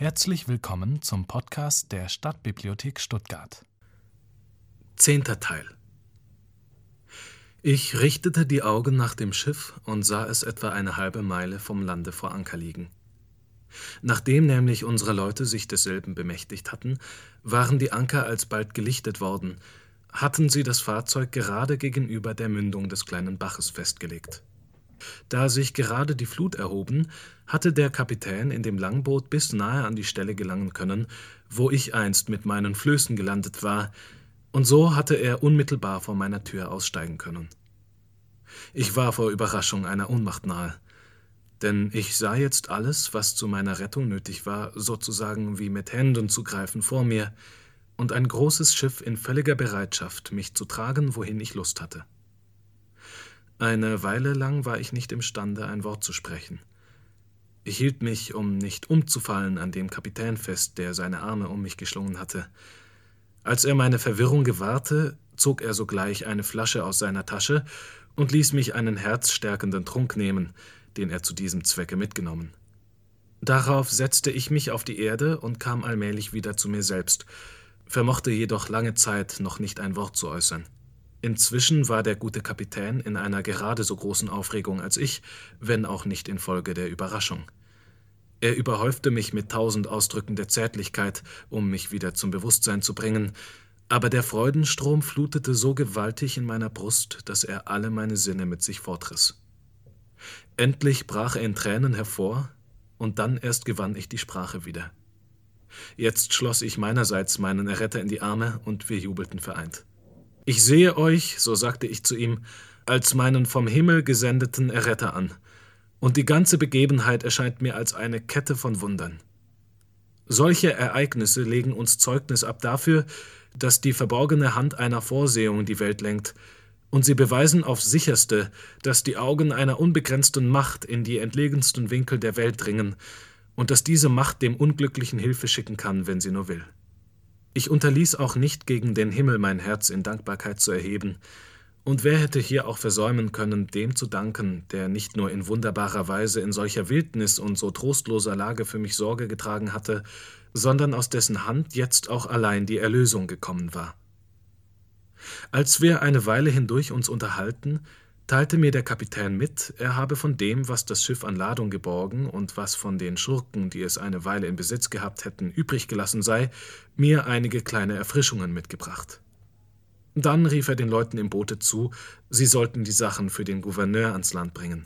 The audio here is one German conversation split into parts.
Herzlich willkommen zum Podcast der Stadtbibliothek Stuttgart. Zehnter Teil. Ich richtete die Augen nach dem Schiff und sah es etwa eine halbe Meile vom Lande vor Anker liegen. Nachdem nämlich unsere Leute sich desselben bemächtigt hatten, waren die Anker alsbald gelichtet worden, hatten sie das Fahrzeug gerade gegenüber der Mündung des kleinen Baches festgelegt. Da sich gerade die Flut erhoben, hatte der Kapitän in dem Langboot bis nahe an die Stelle gelangen können, wo ich einst mit meinen Flößen gelandet war, und so hatte er unmittelbar vor meiner Tür aussteigen können. Ich war vor Überraschung einer Ohnmacht nahe, denn ich sah jetzt alles, was zu meiner Rettung nötig war, sozusagen wie mit Händen zu greifen vor mir, und ein großes Schiff in völliger Bereitschaft, mich zu tragen, wohin ich Lust hatte. Eine Weile lang war ich nicht imstande, ein Wort zu sprechen. Ich hielt mich, um nicht umzufallen, an dem Kapitän fest, der seine Arme um mich geschlungen hatte. Als er meine Verwirrung gewahrte, zog er sogleich eine Flasche aus seiner Tasche und ließ mich einen herzstärkenden Trunk nehmen, den er zu diesem Zwecke mitgenommen. Darauf setzte ich mich auf die Erde und kam allmählich wieder zu mir selbst, vermochte jedoch lange Zeit noch nicht ein Wort zu äußern. Inzwischen war der gute Kapitän in einer gerade so großen Aufregung als ich, wenn auch nicht infolge der Überraschung. Er überhäufte mich mit tausend Ausdrücken der Zärtlichkeit, um mich wieder zum Bewusstsein zu bringen, aber der Freudenstrom flutete so gewaltig in meiner Brust, dass er alle meine Sinne mit sich fortriss. Endlich brach er in Tränen hervor, und dann erst gewann ich die Sprache wieder. Jetzt schloss ich meinerseits meinen Erretter in die Arme, und wir jubelten vereint. Ich sehe euch, so sagte ich zu ihm, als meinen vom Himmel gesendeten Erretter an, und die ganze Begebenheit erscheint mir als eine Kette von Wundern. Solche Ereignisse legen uns Zeugnis ab dafür, dass die verborgene Hand einer Vorsehung die Welt lenkt, und sie beweisen aufs sicherste, dass die Augen einer unbegrenzten Macht in die entlegensten Winkel der Welt dringen, und dass diese Macht dem Unglücklichen Hilfe schicken kann, wenn sie nur will. Ich unterließ auch nicht gegen den Himmel mein Herz in Dankbarkeit zu erheben, und wer hätte hier auch versäumen können, dem zu danken, der nicht nur in wunderbarer Weise in solcher Wildnis und so trostloser Lage für mich Sorge getragen hatte, sondern aus dessen Hand jetzt auch allein die Erlösung gekommen war. Als wir eine Weile hindurch uns unterhalten, teilte mir der Kapitän mit, er habe von dem, was das Schiff an Ladung geborgen und was von den Schurken, die es eine Weile in Besitz gehabt hätten, übrig gelassen sei, mir einige kleine Erfrischungen mitgebracht. Dann rief er den Leuten im Boote zu, sie sollten die Sachen für den Gouverneur ans Land bringen.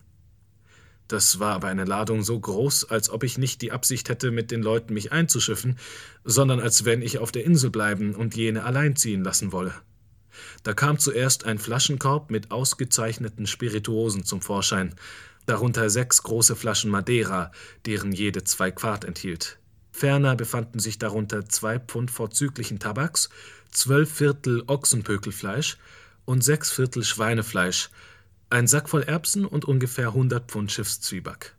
Das war aber eine Ladung so groß, als ob ich nicht die Absicht hätte, mit den Leuten mich einzuschiffen, sondern als wenn ich auf der Insel bleiben und jene allein ziehen lassen wolle. Da kam zuerst ein Flaschenkorb mit ausgezeichneten Spirituosen zum Vorschein, darunter sechs große Flaschen Madeira, deren jede zwei Quart enthielt. Ferner befanden sich darunter zwei Pfund vorzüglichen Tabaks, zwölf Viertel Ochsenpökelfleisch und sechs Viertel Schweinefleisch, ein Sack voll Erbsen und ungefähr hundert Pfund Schiffszwieback.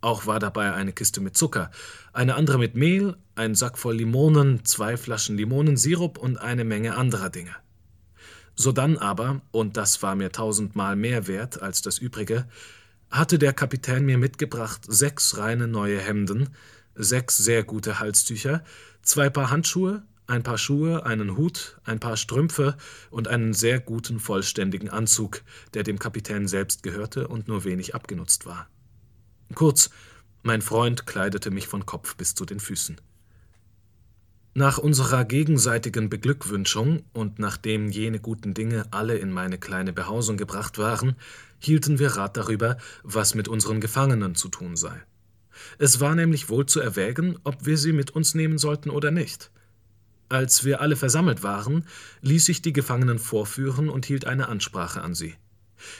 Auch war dabei eine Kiste mit Zucker, eine andere mit Mehl, ein Sack voll Limonen, zwei Flaschen Limonensirup und eine Menge anderer Dinge. Sodann aber, und das war mir tausendmal mehr wert als das übrige, hatte der Kapitän mir mitgebracht sechs reine neue Hemden, sechs sehr gute Halstücher, zwei Paar Handschuhe, ein paar Schuhe, einen Hut, ein paar Strümpfe und einen sehr guten vollständigen Anzug, der dem Kapitän selbst gehörte und nur wenig abgenutzt war. Kurz, mein Freund kleidete mich von Kopf bis zu den Füßen. Nach unserer gegenseitigen Beglückwünschung und nachdem jene guten Dinge alle in meine kleine Behausung gebracht waren, hielten wir Rat darüber, was mit unseren Gefangenen zu tun sei. Es war nämlich wohl zu erwägen, ob wir sie mit uns nehmen sollten oder nicht. Als wir alle versammelt waren, ließ ich die Gefangenen vorführen und hielt eine Ansprache an sie.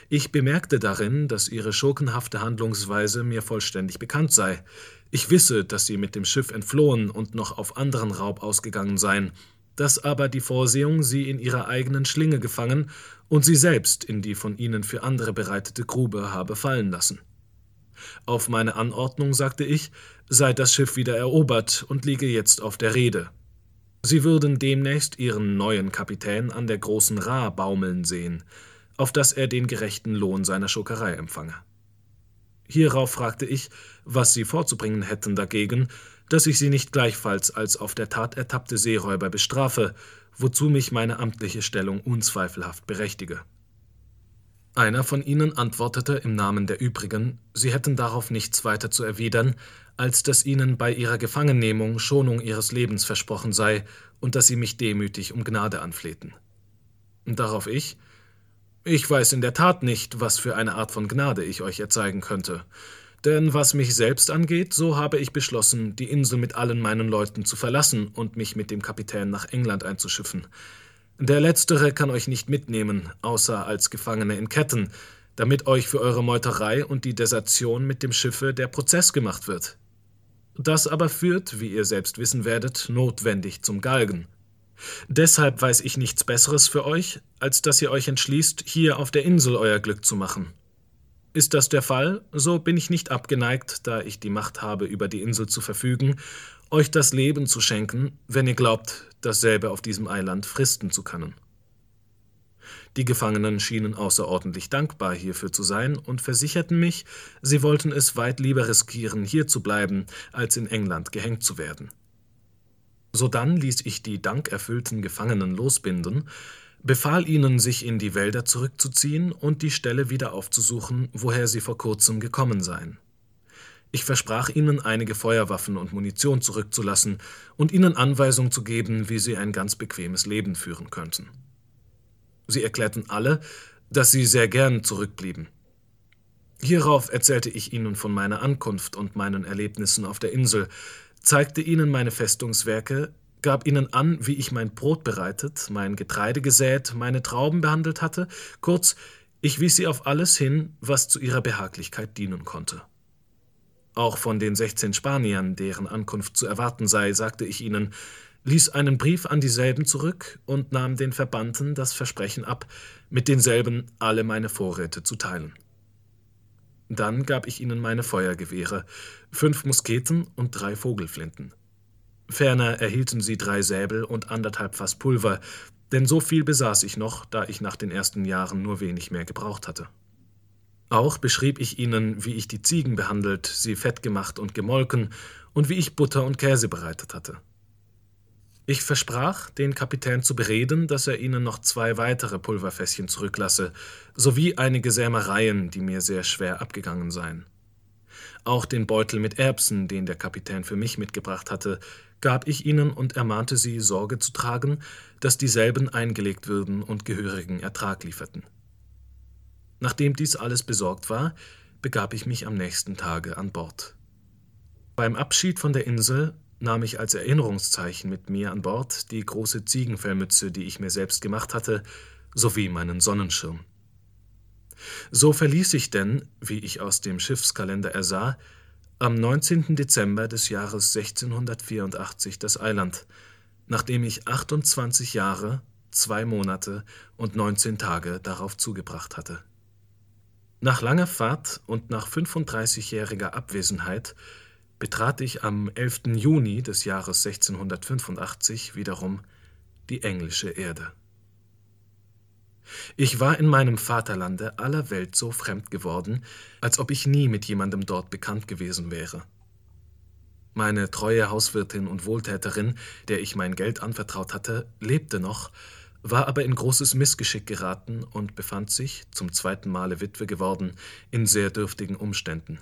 Ich bemerkte darin, dass ihre schurkenhafte Handlungsweise mir vollständig bekannt sei. Ich wisse, dass sie mit dem Schiff entflohen und noch auf anderen Raub ausgegangen seien, dass aber die Vorsehung sie in ihrer eigenen Schlinge gefangen und sie selbst in die von ihnen für andere bereitete Grube habe fallen lassen. Auf meine Anordnung, sagte ich, sei das Schiff wieder erobert und liege jetzt auf der Rede. Sie würden demnächst ihren neuen Kapitän an der großen Ra baumeln sehen, auf dass er den gerechten Lohn seiner Schurkerei empfange. Hierauf fragte ich, was sie vorzubringen hätten dagegen, dass ich sie nicht gleichfalls als auf der Tat ertappte Seeräuber bestrafe, wozu mich meine amtliche Stellung unzweifelhaft berechtige. Einer von ihnen antwortete im Namen der übrigen, sie hätten darauf nichts weiter zu erwidern, als dass ihnen bei ihrer Gefangennehmung Schonung ihres Lebens versprochen sei und dass sie mich demütig um Gnade anflehten. Darauf ich, ich weiß in der Tat nicht, was für eine Art von Gnade ich euch erzeigen könnte. Denn was mich selbst angeht, so habe ich beschlossen, die Insel mit allen meinen Leuten zu verlassen und mich mit dem Kapitän nach England einzuschiffen. Der letztere kann euch nicht mitnehmen, außer als Gefangene in Ketten, damit euch für eure Meuterei und die Desertion mit dem Schiffe der Prozess gemacht wird. Das aber führt, wie ihr selbst wissen werdet, notwendig zum Galgen. Deshalb weiß ich nichts Besseres für euch, als dass ihr euch entschließt, hier auf der Insel euer Glück zu machen. Ist das der Fall, so bin ich nicht abgeneigt, da ich die Macht habe, über die Insel zu verfügen, euch das Leben zu schenken, wenn ihr glaubt, dasselbe auf diesem Eiland fristen zu können. Die Gefangenen schienen außerordentlich dankbar hierfür zu sein und versicherten mich, sie wollten es weit lieber riskieren, hier zu bleiben, als in England gehängt zu werden. Sodann ließ ich die dankerfüllten Gefangenen losbinden, befahl ihnen, sich in die Wälder zurückzuziehen und die Stelle wieder aufzusuchen, woher sie vor kurzem gekommen seien. Ich versprach ihnen, einige Feuerwaffen und Munition zurückzulassen und ihnen Anweisung zu geben, wie sie ein ganz bequemes Leben führen könnten. Sie erklärten alle, dass sie sehr gern zurückblieben. Hierauf erzählte ich ihnen von meiner Ankunft und meinen Erlebnissen auf der Insel, zeigte ihnen meine Festungswerke, gab ihnen an, wie ich mein Brot bereitet, mein Getreide gesät, meine Trauben behandelt hatte, kurz, ich wies sie auf alles hin, was zu ihrer Behaglichkeit dienen konnte. Auch von den sechzehn Spaniern, deren Ankunft zu erwarten sei, sagte ich ihnen, ließ einen Brief an dieselben zurück und nahm den Verbannten das Versprechen ab, mit denselben alle meine Vorräte zu teilen. Dann gab ich ihnen meine Feuergewehre, fünf Musketen und drei Vogelflinten. Ferner erhielten sie drei Säbel und anderthalb Fass Pulver, denn so viel besaß ich noch, da ich nach den ersten Jahren nur wenig mehr gebraucht hatte. Auch beschrieb ich ihnen, wie ich die Ziegen behandelt, sie fett gemacht und gemolken und wie ich Butter und Käse bereitet hatte. Ich versprach, den Kapitän zu bereden, dass er ihnen noch zwei weitere Pulverfässchen zurücklasse, sowie einige Sämereien, die mir sehr schwer abgegangen seien. Auch den Beutel mit Erbsen, den der Kapitän für mich mitgebracht hatte, gab ich ihnen und ermahnte sie, Sorge zu tragen, dass dieselben eingelegt würden und gehörigen Ertrag lieferten. Nachdem dies alles besorgt war, begab ich mich am nächsten Tage an Bord. Beim Abschied von der Insel nahm ich als Erinnerungszeichen mit mir an Bord die große Ziegenfellmütze, die ich mir selbst gemacht hatte, sowie meinen Sonnenschirm. So verließ ich denn, wie ich aus dem Schiffskalender ersah, am 19. Dezember des Jahres 1684 das Eiland, nachdem ich 28 Jahre, zwei Monate und 19 Tage darauf zugebracht hatte. Nach langer Fahrt und nach 35-jähriger Abwesenheit betrat ich am 11. Juni des Jahres 1685 wiederum die englische Erde. Ich war in meinem Vaterlande aller Welt so fremd geworden, als ob ich nie mit jemandem dort bekannt gewesen wäre. Meine treue Hauswirtin und Wohltäterin, der ich mein Geld anvertraut hatte, lebte noch, war aber in großes Missgeschick geraten und befand sich, zum zweiten Male Witwe geworden, in sehr dürftigen Umständen.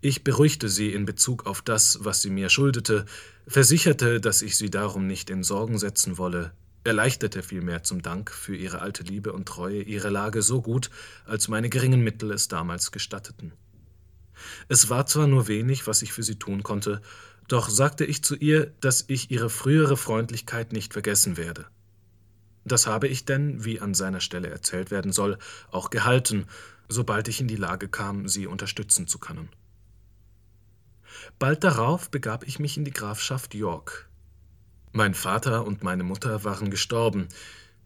Ich beruhigte sie in Bezug auf das, was sie mir schuldete, versicherte, dass ich sie darum nicht in Sorgen setzen wolle, erleichterte vielmehr zum Dank für ihre alte Liebe und Treue ihre Lage so gut, als meine geringen Mittel es damals gestatteten. Es war zwar nur wenig, was ich für sie tun konnte, doch sagte ich zu ihr, dass ich ihre frühere Freundlichkeit nicht vergessen werde. Das habe ich denn, wie an seiner Stelle erzählt werden soll, auch gehalten, sobald ich in die Lage kam, sie unterstützen zu können. Bald darauf begab ich mich in die Grafschaft York, mein Vater und meine Mutter waren gestorben,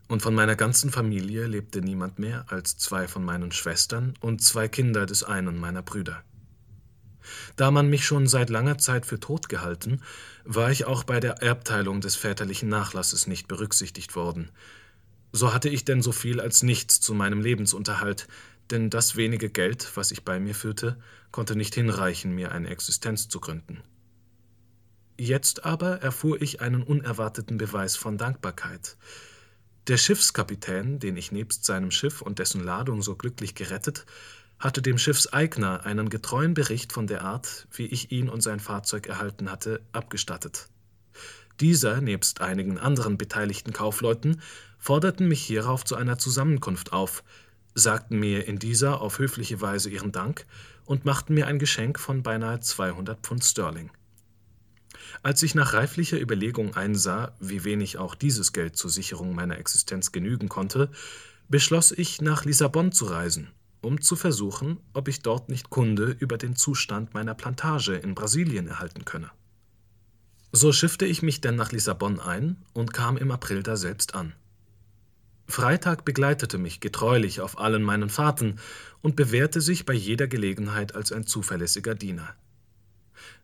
und von meiner ganzen Familie lebte niemand mehr als zwei von meinen Schwestern und zwei Kinder des einen meiner Brüder. Da man mich schon seit langer Zeit für tot gehalten, war ich auch bei der Erbteilung des väterlichen Nachlasses nicht berücksichtigt worden. So hatte ich denn so viel als nichts zu meinem Lebensunterhalt, denn das wenige Geld, was ich bei mir führte, konnte nicht hinreichen, mir eine Existenz zu gründen. Jetzt aber erfuhr ich einen unerwarteten Beweis von Dankbarkeit. Der Schiffskapitän, den ich nebst seinem Schiff und dessen Ladung so glücklich gerettet, hatte dem Schiffseigner einen getreuen Bericht von der Art, wie ich ihn und sein Fahrzeug erhalten hatte, abgestattet. Dieser, nebst einigen anderen beteiligten Kaufleuten, forderten mich hierauf zu einer Zusammenkunft auf, sagten mir in dieser auf höfliche Weise ihren Dank und machten mir ein Geschenk von beinahe 200 Pfund Sterling. Als ich nach reiflicher Überlegung einsah, wie wenig auch dieses Geld zur Sicherung meiner Existenz genügen konnte, beschloss ich, nach Lissabon zu reisen, um zu versuchen, ob ich dort nicht Kunde über den Zustand meiner Plantage in Brasilien erhalten könne. So schiffte ich mich denn nach Lissabon ein und kam im April daselbst an. Freitag begleitete mich getreulich auf allen meinen Fahrten und bewährte sich bei jeder Gelegenheit als ein zuverlässiger Diener.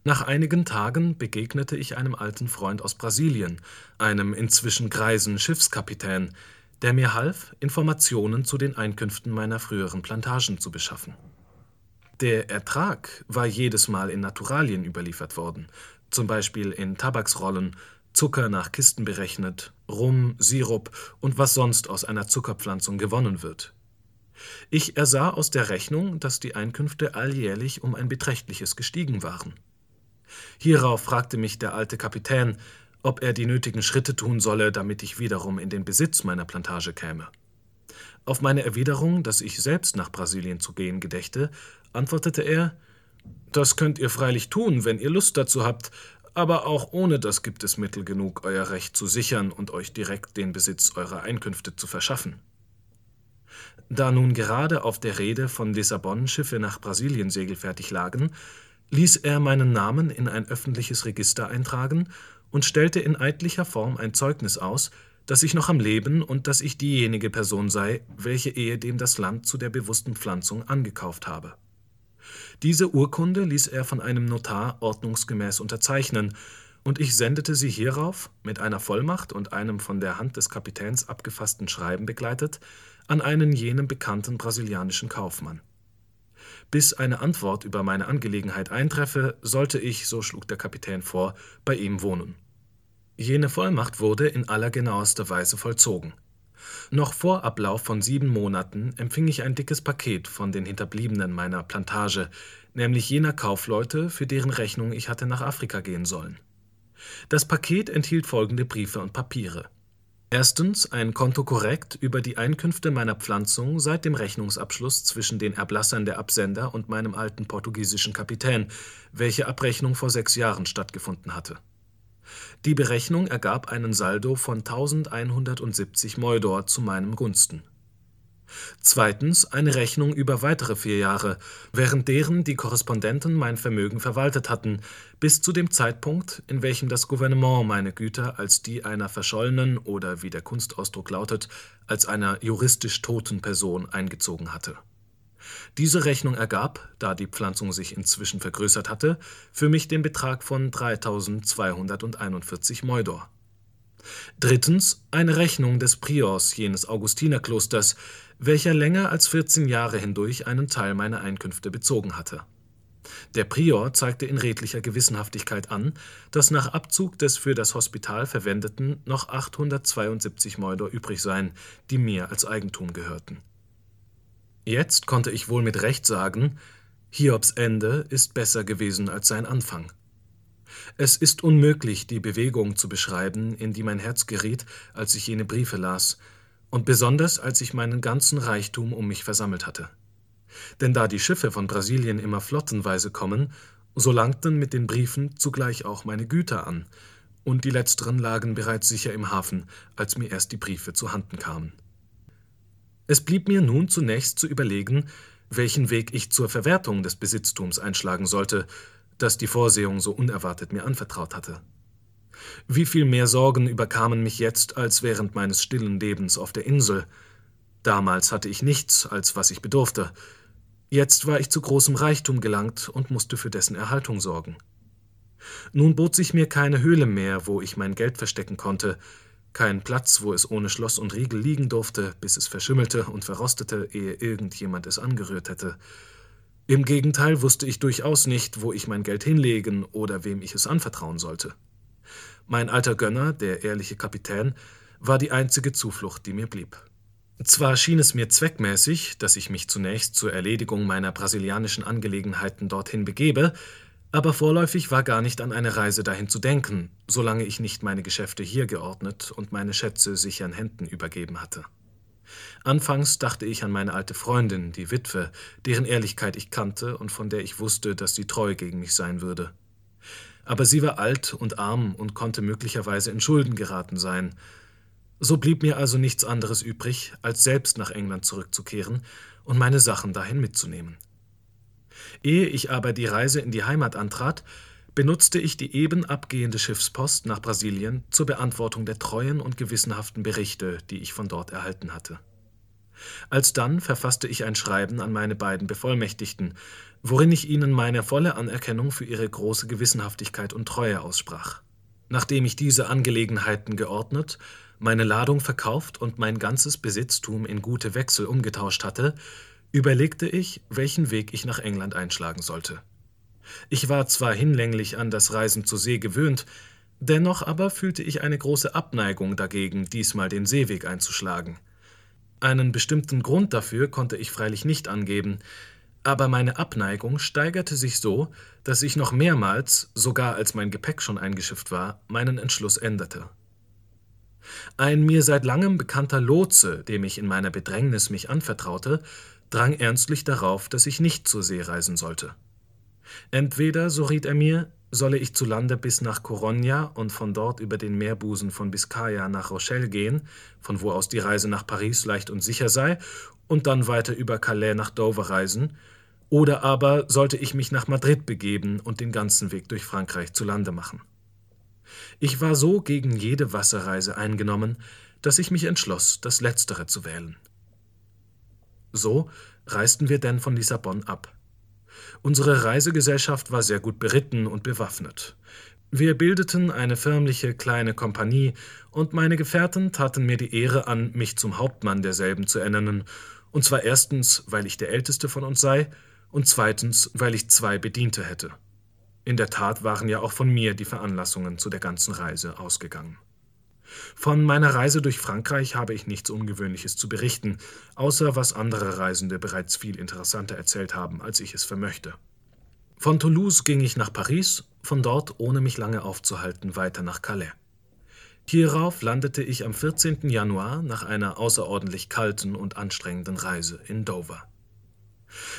Nach einigen Tagen begegnete ich einem alten Freund aus Brasilien, einem inzwischen greisen Schiffskapitän, der mir half, Informationen zu den Einkünften meiner früheren Plantagen zu beschaffen. Der Ertrag war jedes Mal in Naturalien überliefert worden, zum Beispiel in Tabaksrollen, Zucker nach Kisten berechnet, Rum, Sirup und was sonst aus einer Zuckerpflanzung gewonnen wird. Ich ersah aus der Rechnung, dass die Einkünfte alljährlich um ein beträchtliches gestiegen waren. Hierauf fragte mich der alte Kapitän, ob er die nötigen Schritte tun solle, damit ich wiederum in den Besitz meiner Plantage käme. Auf meine Erwiderung, dass ich selbst nach Brasilien zu gehen gedächte, antwortete er Das könnt ihr freilich tun, wenn ihr Lust dazu habt, aber auch ohne das gibt es Mittel genug, euer Recht zu sichern und euch direkt den Besitz eurer Einkünfte zu verschaffen. Da nun gerade auf der Rede von Lissabon Schiffe nach Brasilien segelfertig lagen, ließ er meinen Namen in ein öffentliches Register eintragen und stellte in eidlicher Form ein Zeugnis aus, dass ich noch am Leben und dass ich diejenige Person sei, welche ehedem das Land zu der bewussten Pflanzung angekauft habe. Diese Urkunde ließ er von einem Notar ordnungsgemäß unterzeichnen, und ich sendete sie hierauf, mit einer Vollmacht und einem von der Hand des Kapitäns abgefassten Schreiben begleitet, an einen jenem bekannten brasilianischen Kaufmann. Bis eine Antwort über meine Angelegenheit eintreffe, sollte ich, so schlug der Kapitän vor, bei ihm wohnen. Jene Vollmacht wurde in allergenauester Weise vollzogen. Noch vor Ablauf von sieben Monaten empfing ich ein dickes Paket von den Hinterbliebenen meiner Plantage, nämlich jener Kaufleute, für deren Rechnung ich hatte nach Afrika gehen sollen. Das Paket enthielt folgende Briefe und Papiere. Erstens ein Konto korrekt über die Einkünfte meiner Pflanzung seit dem Rechnungsabschluss zwischen den Erblassern der Absender und meinem alten portugiesischen Kapitän, welche Abrechnung vor sechs Jahren stattgefunden hatte. Die Berechnung ergab einen Saldo von 1170 Moidor zu meinem Gunsten. Zweitens eine Rechnung über weitere vier Jahre, während deren die Korrespondenten mein Vermögen verwaltet hatten, bis zu dem Zeitpunkt, in welchem das Gouvernement meine Güter als die einer verschollenen oder, wie der Kunstausdruck lautet, als einer juristisch toten Person eingezogen hatte diese Rechnung ergab, da die Pflanzung sich inzwischen vergrößert hatte, für mich den Betrag von 3241 Moidor. Drittens eine Rechnung des Priors jenes Augustinerklosters, welcher länger als 14 Jahre hindurch einen Teil meiner Einkünfte bezogen hatte. Der Prior zeigte in redlicher Gewissenhaftigkeit an, dass nach Abzug des für das Hospital verwendeten noch 872 Moidor übrig seien, die mir als Eigentum gehörten. Jetzt konnte ich wohl mit Recht sagen, Hiobs Ende ist besser gewesen als sein Anfang. Es ist unmöglich, die Bewegung zu beschreiben, in die mein Herz geriet, als ich jene Briefe las, und besonders als ich meinen ganzen Reichtum um mich versammelt hatte. Denn da die Schiffe von Brasilien immer flottenweise kommen, so langten mit den Briefen zugleich auch meine Güter an, und die letzteren lagen bereits sicher im Hafen, als mir erst die Briefe zu Handen kamen. Es blieb mir nun zunächst zu überlegen, welchen Weg ich zur Verwertung des Besitztums einschlagen sollte, das die Vorsehung so unerwartet mir anvertraut hatte. Wie viel mehr Sorgen überkamen mich jetzt als während meines stillen Lebens auf der Insel. Damals hatte ich nichts, als was ich bedurfte. Jetzt war ich zu großem Reichtum gelangt und musste für dessen Erhaltung sorgen. Nun bot sich mir keine Höhle mehr, wo ich mein Geld verstecken konnte, kein Platz, wo es ohne Schloss und Riegel liegen durfte, bis es verschimmelte und verrostete, ehe irgendjemand es angerührt hätte. Im Gegenteil wusste ich durchaus nicht, wo ich mein Geld hinlegen oder wem ich es anvertrauen sollte. Mein alter Gönner, der ehrliche Kapitän, war die einzige Zuflucht, die mir blieb. Zwar schien es mir zweckmäßig, dass ich mich zunächst zur Erledigung meiner brasilianischen Angelegenheiten dorthin begebe, aber vorläufig war gar nicht an eine Reise dahin zu denken, solange ich nicht meine Geschäfte hier geordnet und meine Schätze sicheren Händen übergeben hatte. Anfangs dachte ich an meine alte Freundin, die Witwe, deren Ehrlichkeit ich kannte und von der ich wusste, dass sie treu gegen mich sein würde. Aber sie war alt und arm und konnte möglicherweise in Schulden geraten sein, so blieb mir also nichts anderes übrig, als selbst nach England zurückzukehren und meine Sachen dahin mitzunehmen. Ehe ich aber die Reise in die Heimat antrat, benutzte ich die eben abgehende Schiffspost nach Brasilien zur Beantwortung der treuen und gewissenhaften Berichte, die ich von dort erhalten hatte. Alsdann verfasste ich ein Schreiben an meine beiden Bevollmächtigten, worin ich ihnen meine volle Anerkennung für ihre große Gewissenhaftigkeit und Treue aussprach. Nachdem ich diese Angelegenheiten geordnet meine Ladung verkauft und mein ganzes Besitztum in gute Wechsel umgetauscht hatte, überlegte ich, welchen Weg ich nach England einschlagen sollte. Ich war zwar hinlänglich an das Reisen zur See gewöhnt, dennoch aber fühlte ich eine große Abneigung dagegen, diesmal den Seeweg einzuschlagen. Einen bestimmten Grund dafür konnte ich freilich nicht angeben, aber meine Abneigung steigerte sich so, dass ich noch mehrmals, sogar als mein Gepäck schon eingeschifft war, meinen Entschluss änderte. Ein mir seit langem bekannter Lotse, dem ich in meiner Bedrängnis mich anvertraute, drang ernstlich darauf, dass ich nicht zur See reisen sollte. Entweder, so riet er mir, solle ich zu Lande bis nach Corogna und von dort über den Meerbusen von Biscaya nach Rochelle gehen, von wo aus die Reise nach Paris leicht und sicher sei, und dann weiter über Calais nach Dover reisen, oder aber sollte ich mich nach Madrid begeben und den ganzen Weg durch Frankreich zu Lande machen. Ich war so gegen jede Wasserreise eingenommen, dass ich mich entschloss, das Letztere zu wählen. So reisten wir denn von Lissabon ab. Unsere Reisegesellschaft war sehr gut beritten und bewaffnet. Wir bildeten eine förmliche kleine Kompanie, und meine Gefährten taten mir die Ehre an, mich zum Hauptmann derselben zu ernennen, und zwar erstens, weil ich der älteste von uns sei, und zweitens, weil ich zwei Bediente hätte. In der Tat waren ja auch von mir die Veranlassungen zu der ganzen Reise ausgegangen. Von meiner Reise durch Frankreich habe ich nichts Ungewöhnliches zu berichten, außer was andere Reisende bereits viel interessanter erzählt haben, als ich es vermöchte. Von Toulouse ging ich nach Paris, von dort, ohne mich lange aufzuhalten, weiter nach Calais. Hierauf landete ich am 14. Januar nach einer außerordentlich kalten und anstrengenden Reise in Dover.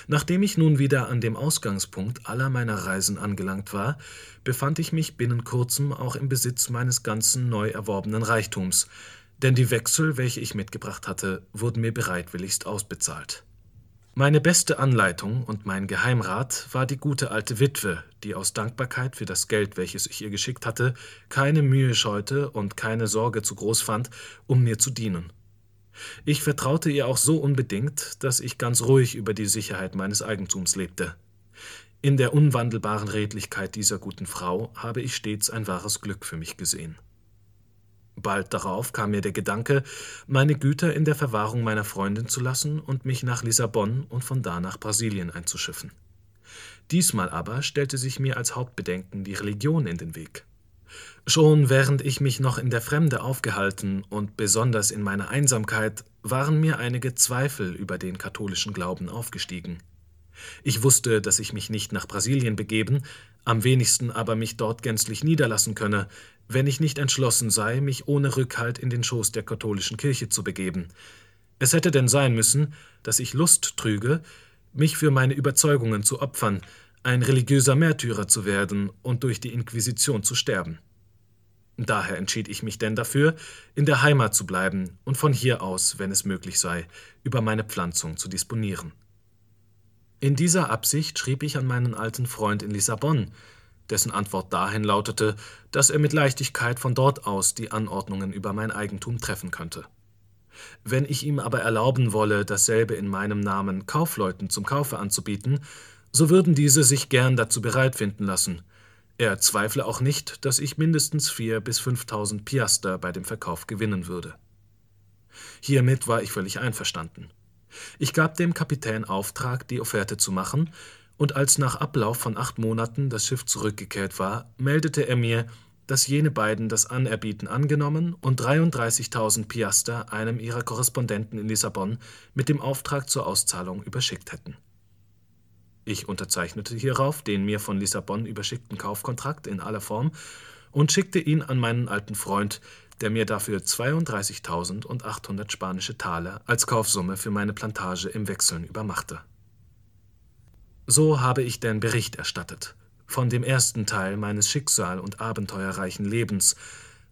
Nachdem ich nun wieder an dem Ausgangspunkt aller meiner Reisen angelangt war, befand ich mich binnen kurzem auch im Besitz meines ganzen neu erworbenen Reichtums, denn die Wechsel, welche ich mitgebracht hatte, wurden mir bereitwilligst ausbezahlt. Meine beste Anleitung und mein Geheimrat war die gute alte Witwe, die aus Dankbarkeit für das Geld, welches ich ihr geschickt hatte, keine Mühe scheute und keine Sorge zu groß fand, um mir zu dienen. Ich vertraute ihr auch so unbedingt, dass ich ganz ruhig über die Sicherheit meines Eigentums lebte. In der unwandelbaren Redlichkeit dieser guten Frau habe ich stets ein wahres Glück für mich gesehen. Bald darauf kam mir der Gedanke, meine Güter in der Verwahrung meiner Freundin zu lassen und mich nach Lissabon und von da nach Brasilien einzuschiffen. Diesmal aber stellte sich mir als Hauptbedenken die Religion in den Weg. Schon während ich mich noch in der Fremde aufgehalten und besonders in meiner Einsamkeit waren mir einige Zweifel über den katholischen Glauben aufgestiegen. Ich wusste, dass ich mich nicht nach Brasilien begeben, am wenigsten aber mich dort gänzlich niederlassen könne, wenn ich nicht entschlossen sei, mich ohne Rückhalt in den Schoß der katholischen Kirche zu begeben. Es hätte denn sein müssen, dass ich Lust trüge, mich für meine Überzeugungen zu opfern, ein religiöser Märtyrer zu werden und durch die Inquisition zu sterben. Daher entschied ich mich denn dafür, in der Heimat zu bleiben und von hier aus, wenn es möglich sei, über meine Pflanzung zu disponieren. In dieser Absicht schrieb ich an meinen alten Freund in Lissabon, dessen Antwort dahin lautete, dass er mit Leichtigkeit von dort aus die Anordnungen über mein Eigentum treffen könnte. Wenn ich ihm aber erlauben wolle, dasselbe in meinem Namen Kaufleuten zum Kaufe anzubieten, so würden diese sich gern dazu bereit finden lassen – er zweifle auch nicht, dass ich mindestens vier bis fünftausend Piaster bei dem Verkauf gewinnen würde. Hiermit war ich völlig einverstanden. Ich gab dem Kapitän Auftrag, die Offerte zu machen, und als nach Ablauf von acht Monaten das Schiff zurückgekehrt war, meldete er mir, dass jene beiden das Anerbieten angenommen und 33.000 Piaster einem ihrer Korrespondenten in Lissabon mit dem Auftrag zur Auszahlung überschickt hätten. Ich unterzeichnete hierauf den mir von Lissabon überschickten Kaufkontrakt in aller Form und schickte ihn an meinen alten Freund, der mir dafür 32.800 spanische Taler als Kaufsumme für meine Plantage im Wechseln übermachte. So habe ich den Bericht erstattet von dem ersten Teil meines schicksal- und abenteuerreichen Lebens,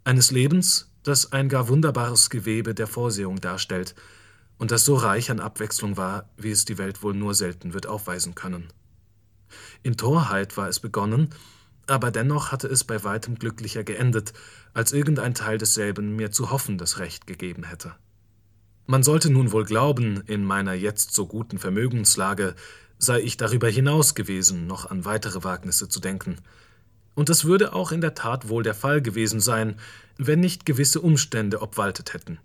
eines Lebens, das ein gar wunderbares Gewebe der Vorsehung darstellt und das so reich an Abwechslung war, wie es die Welt wohl nur selten wird aufweisen können. In Torheit war es begonnen, aber dennoch hatte es bei weitem glücklicher geendet, als irgendein Teil desselben mir zu hoffen das Recht gegeben hätte. Man sollte nun wohl glauben, in meiner jetzt so guten Vermögenslage sei ich darüber hinaus gewesen, noch an weitere Wagnisse zu denken. Und das würde auch in der Tat wohl der Fall gewesen sein, wenn nicht gewisse Umstände obwaltet hätten.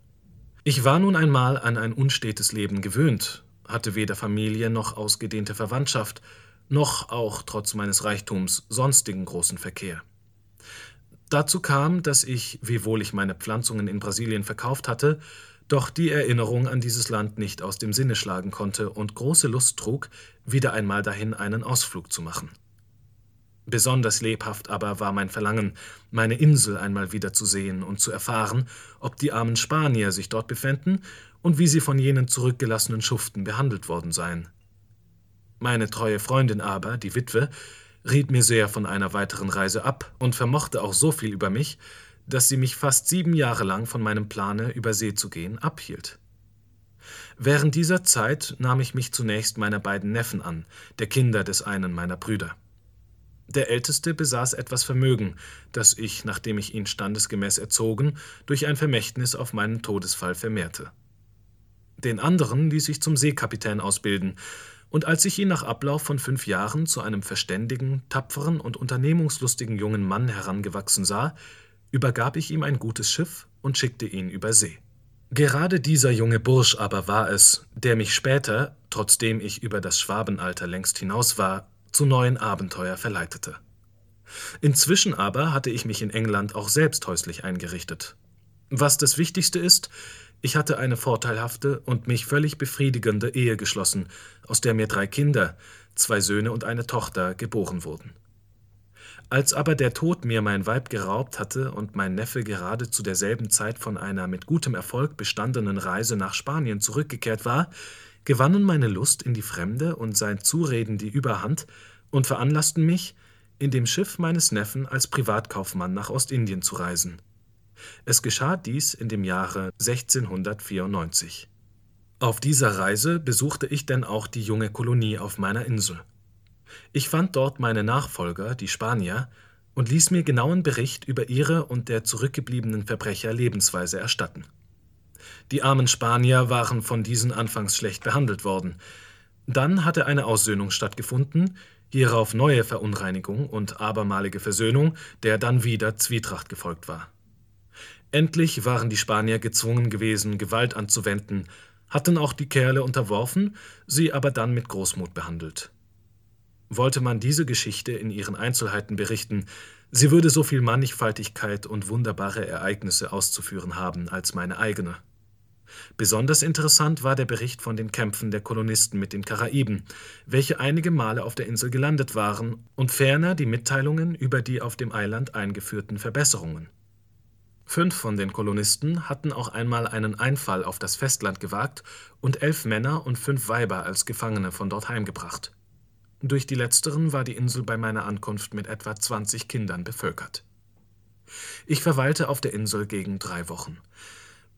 Ich war nun einmal an ein unstetes Leben gewöhnt, hatte weder Familie noch ausgedehnte Verwandtschaft, noch auch trotz meines Reichtums sonstigen großen Verkehr. Dazu kam, dass ich, wiewohl ich meine Pflanzungen in Brasilien verkauft hatte, doch die Erinnerung an dieses Land nicht aus dem Sinne schlagen konnte und große Lust trug, wieder einmal dahin einen Ausflug zu machen. Besonders lebhaft aber war mein Verlangen, meine Insel einmal wieder zu sehen und zu erfahren, ob die armen Spanier sich dort befänden und wie sie von jenen zurückgelassenen Schuften behandelt worden seien. Meine treue Freundin aber, die Witwe, riet mir sehr von einer weiteren Reise ab und vermochte auch so viel über mich, dass sie mich fast sieben Jahre lang von meinem Plane, über See zu gehen, abhielt. Während dieser Zeit nahm ich mich zunächst meiner beiden Neffen an, der Kinder des einen meiner Brüder. Der älteste besaß etwas Vermögen, das ich, nachdem ich ihn standesgemäß erzogen, durch ein Vermächtnis auf meinen Todesfall vermehrte. Den anderen ließ ich zum Seekapitän ausbilden, und als ich ihn nach Ablauf von fünf Jahren zu einem verständigen, tapferen und unternehmungslustigen jungen Mann herangewachsen sah, übergab ich ihm ein gutes Schiff und schickte ihn über See. Gerade dieser junge Bursch aber war es, der mich später, trotzdem ich über das Schwabenalter längst hinaus war, zu neuen Abenteuer verleitete. Inzwischen aber hatte ich mich in England auch selbst häuslich eingerichtet. Was das Wichtigste ist, ich hatte eine vorteilhafte und mich völlig befriedigende Ehe geschlossen, aus der mir drei Kinder, zwei Söhne und eine Tochter, geboren wurden. Als aber der Tod mir mein Weib geraubt hatte und mein Neffe gerade zu derselben Zeit von einer mit gutem Erfolg bestandenen Reise nach Spanien zurückgekehrt war, gewannen meine Lust in die Fremde und sein Zureden die Überhand und veranlassten mich, in dem Schiff meines Neffen als Privatkaufmann nach Ostindien zu reisen. Es geschah dies in dem Jahre 1694. Auf dieser Reise besuchte ich denn auch die junge Kolonie auf meiner Insel. Ich fand dort meine Nachfolger, die Spanier, und ließ mir genauen Bericht über ihre und der zurückgebliebenen Verbrecher Lebensweise erstatten. Die armen Spanier waren von diesen anfangs schlecht behandelt worden. Dann hatte eine Aussöhnung stattgefunden, hierauf neue Verunreinigung und abermalige Versöhnung, der dann wieder Zwietracht gefolgt war. Endlich waren die Spanier gezwungen gewesen, Gewalt anzuwenden, hatten auch die Kerle unterworfen, sie aber dann mit Großmut behandelt. Wollte man diese Geschichte in ihren Einzelheiten berichten, sie würde so viel Mannigfaltigkeit und wunderbare Ereignisse auszuführen haben als meine eigene. Besonders interessant war der Bericht von den Kämpfen der Kolonisten mit den Karaiben, welche einige Male auf der Insel gelandet waren, und ferner die Mitteilungen über die auf dem Eiland eingeführten Verbesserungen. Fünf von den Kolonisten hatten auch einmal einen Einfall auf das Festland gewagt und elf Männer und fünf Weiber als Gefangene von dort heimgebracht. Durch die letzteren war die Insel bei meiner Ankunft mit etwa 20 Kindern bevölkert. Ich verweilte auf der Insel gegen drei Wochen.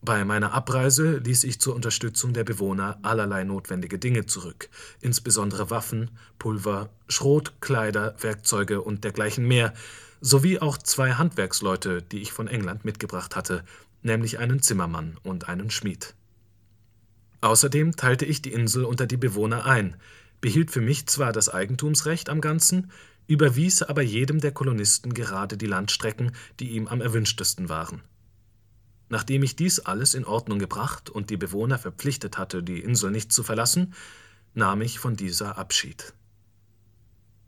Bei meiner Abreise ließ ich zur Unterstützung der Bewohner allerlei notwendige Dinge zurück, insbesondere Waffen, Pulver, Schrot, Kleider, Werkzeuge und dergleichen mehr, sowie auch zwei Handwerksleute, die ich von England mitgebracht hatte, nämlich einen Zimmermann und einen Schmied. Außerdem teilte ich die Insel unter die Bewohner ein, behielt für mich zwar das Eigentumsrecht am Ganzen, überwies aber jedem der Kolonisten gerade die Landstrecken, die ihm am erwünschtesten waren. Nachdem ich dies alles in Ordnung gebracht und die Bewohner verpflichtet hatte, die Insel nicht zu verlassen, nahm ich von dieser Abschied.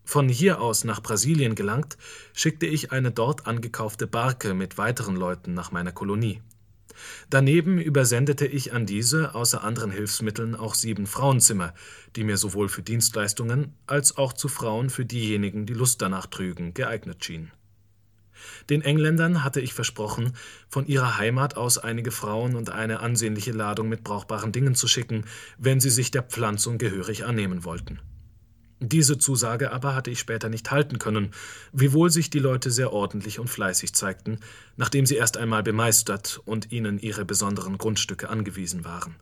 Von hier aus nach Brasilien gelangt, schickte ich eine dort angekaufte Barke mit weiteren Leuten nach meiner Kolonie. Daneben übersendete ich an diese außer anderen Hilfsmitteln auch sieben Frauenzimmer, die mir sowohl für Dienstleistungen als auch zu Frauen für diejenigen, die Lust danach trügen, geeignet schienen. Den Engländern hatte ich versprochen, von ihrer Heimat aus einige Frauen und eine ansehnliche Ladung mit brauchbaren Dingen zu schicken, wenn sie sich der Pflanzung gehörig annehmen wollten. Diese Zusage aber hatte ich später nicht halten können, wiewohl sich die Leute sehr ordentlich und fleißig zeigten, nachdem sie erst einmal bemeistert und ihnen ihre besonderen Grundstücke angewiesen waren.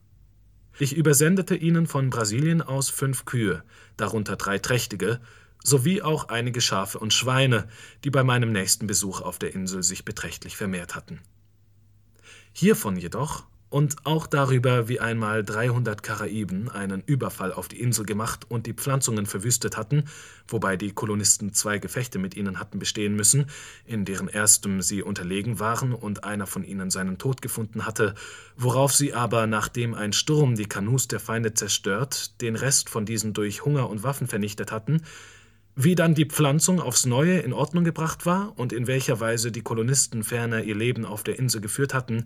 Ich übersendete ihnen von Brasilien aus fünf Kühe, darunter drei trächtige, sowie auch einige Schafe und Schweine, die bei meinem nächsten Besuch auf der Insel sich beträchtlich vermehrt hatten. Hiervon jedoch und auch darüber, wie einmal 300 Karaiben einen Überfall auf die Insel gemacht und die Pflanzungen verwüstet hatten, wobei die Kolonisten zwei Gefechte mit ihnen hatten bestehen müssen, in deren erstem sie unterlegen waren und einer von ihnen seinen Tod gefunden hatte, worauf sie aber, nachdem ein Sturm die Kanus der Feinde zerstört, den Rest von diesen durch Hunger und Waffen vernichtet hatten, wie dann die Pflanzung aufs Neue in Ordnung gebracht war und in welcher Weise die Kolonisten ferner ihr Leben auf der Insel geführt hatten,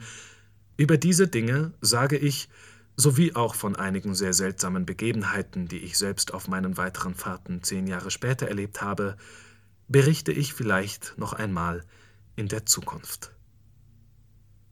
über diese Dinge sage ich, sowie auch von einigen sehr seltsamen Begebenheiten, die ich selbst auf meinen weiteren Fahrten zehn Jahre später erlebt habe, berichte ich vielleicht noch einmal in der Zukunft.